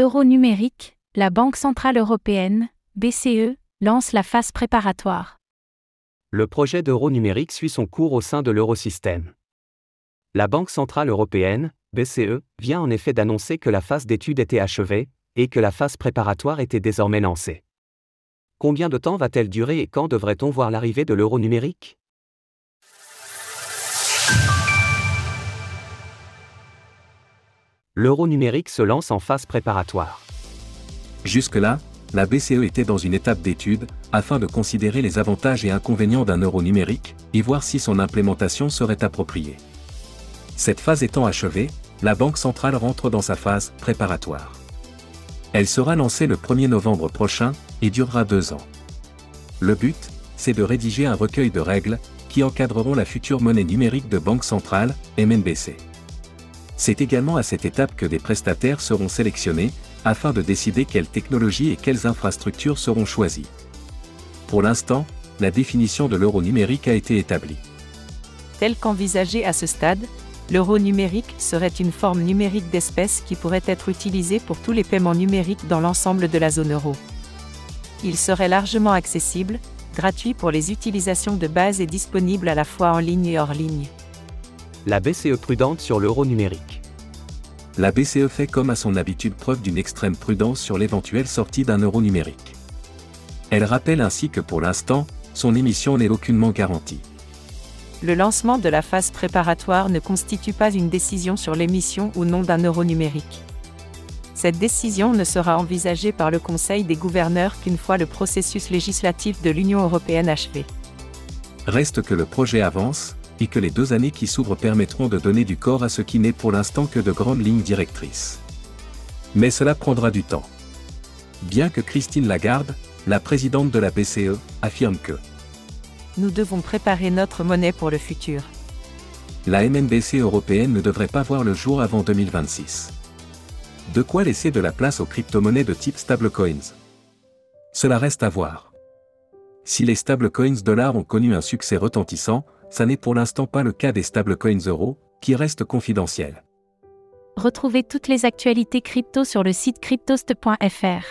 Euro numérique, la Banque centrale européenne, BCE, lance la phase préparatoire. Le projet d'euro numérique suit son cours au sein de l'eurosystème. La Banque centrale européenne, BCE, vient en effet d'annoncer que la phase d'étude était achevée et que la phase préparatoire était désormais lancée. Combien de temps va-t-elle durer et quand devrait-on voir l'arrivée de l'euro numérique? L'euro numérique se lance en phase préparatoire. Jusque-là, la BCE était dans une étape d'étude, afin de considérer les avantages et inconvénients d'un euro numérique, et voir si son implémentation serait appropriée. Cette phase étant achevée, la Banque centrale rentre dans sa phase préparatoire. Elle sera lancée le 1er novembre prochain, et durera deux ans. Le but, c'est de rédiger un recueil de règles, qui encadreront la future monnaie numérique de Banque centrale, MNBC. C'est également à cette étape que des prestataires seront sélectionnés, afin de décider quelles technologies et quelles infrastructures seront choisies. Pour l'instant, la définition de l'euro numérique a été établie. Tel qu'envisagé à ce stade, l'euro numérique serait une forme numérique d'espèce qui pourrait être utilisée pour tous les paiements numériques dans l'ensemble de la zone euro. Il serait largement accessible, gratuit pour les utilisations de base et disponible à la fois en ligne et hors ligne. La BCE prudente sur l'euro numérique la BCE fait comme à son habitude preuve d'une extrême prudence sur l'éventuelle sortie d'un euro numérique. Elle rappelle ainsi que pour l'instant, son émission n'est aucunement garantie. Le lancement de la phase préparatoire ne constitue pas une décision sur l'émission ou non d'un euro numérique. Cette décision ne sera envisagée par le Conseil des gouverneurs qu'une fois le processus législatif de l'Union européenne achevé. Reste que le projet avance, et que les deux années qui s'ouvrent permettront de donner du corps à ce qui n'est pour l'instant que de grandes lignes directrices. Mais cela prendra du temps. Bien que Christine Lagarde, la présidente de la BCE, affirme que Nous devons préparer notre monnaie pour le futur. La MNBC européenne ne devrait pas voir le jour avant 2026. De quoi laisser de la place aux crypto-monnaies de type stablecoins? Cela reste à voir. Si les stablecoins dollars ont connu un succès retentissant, ça n'est pour l'instant pas le cas des stablecoins euros, qui restent confidentiels. Retrouvez toutes les actualités crypto sur le site cryptost.fr.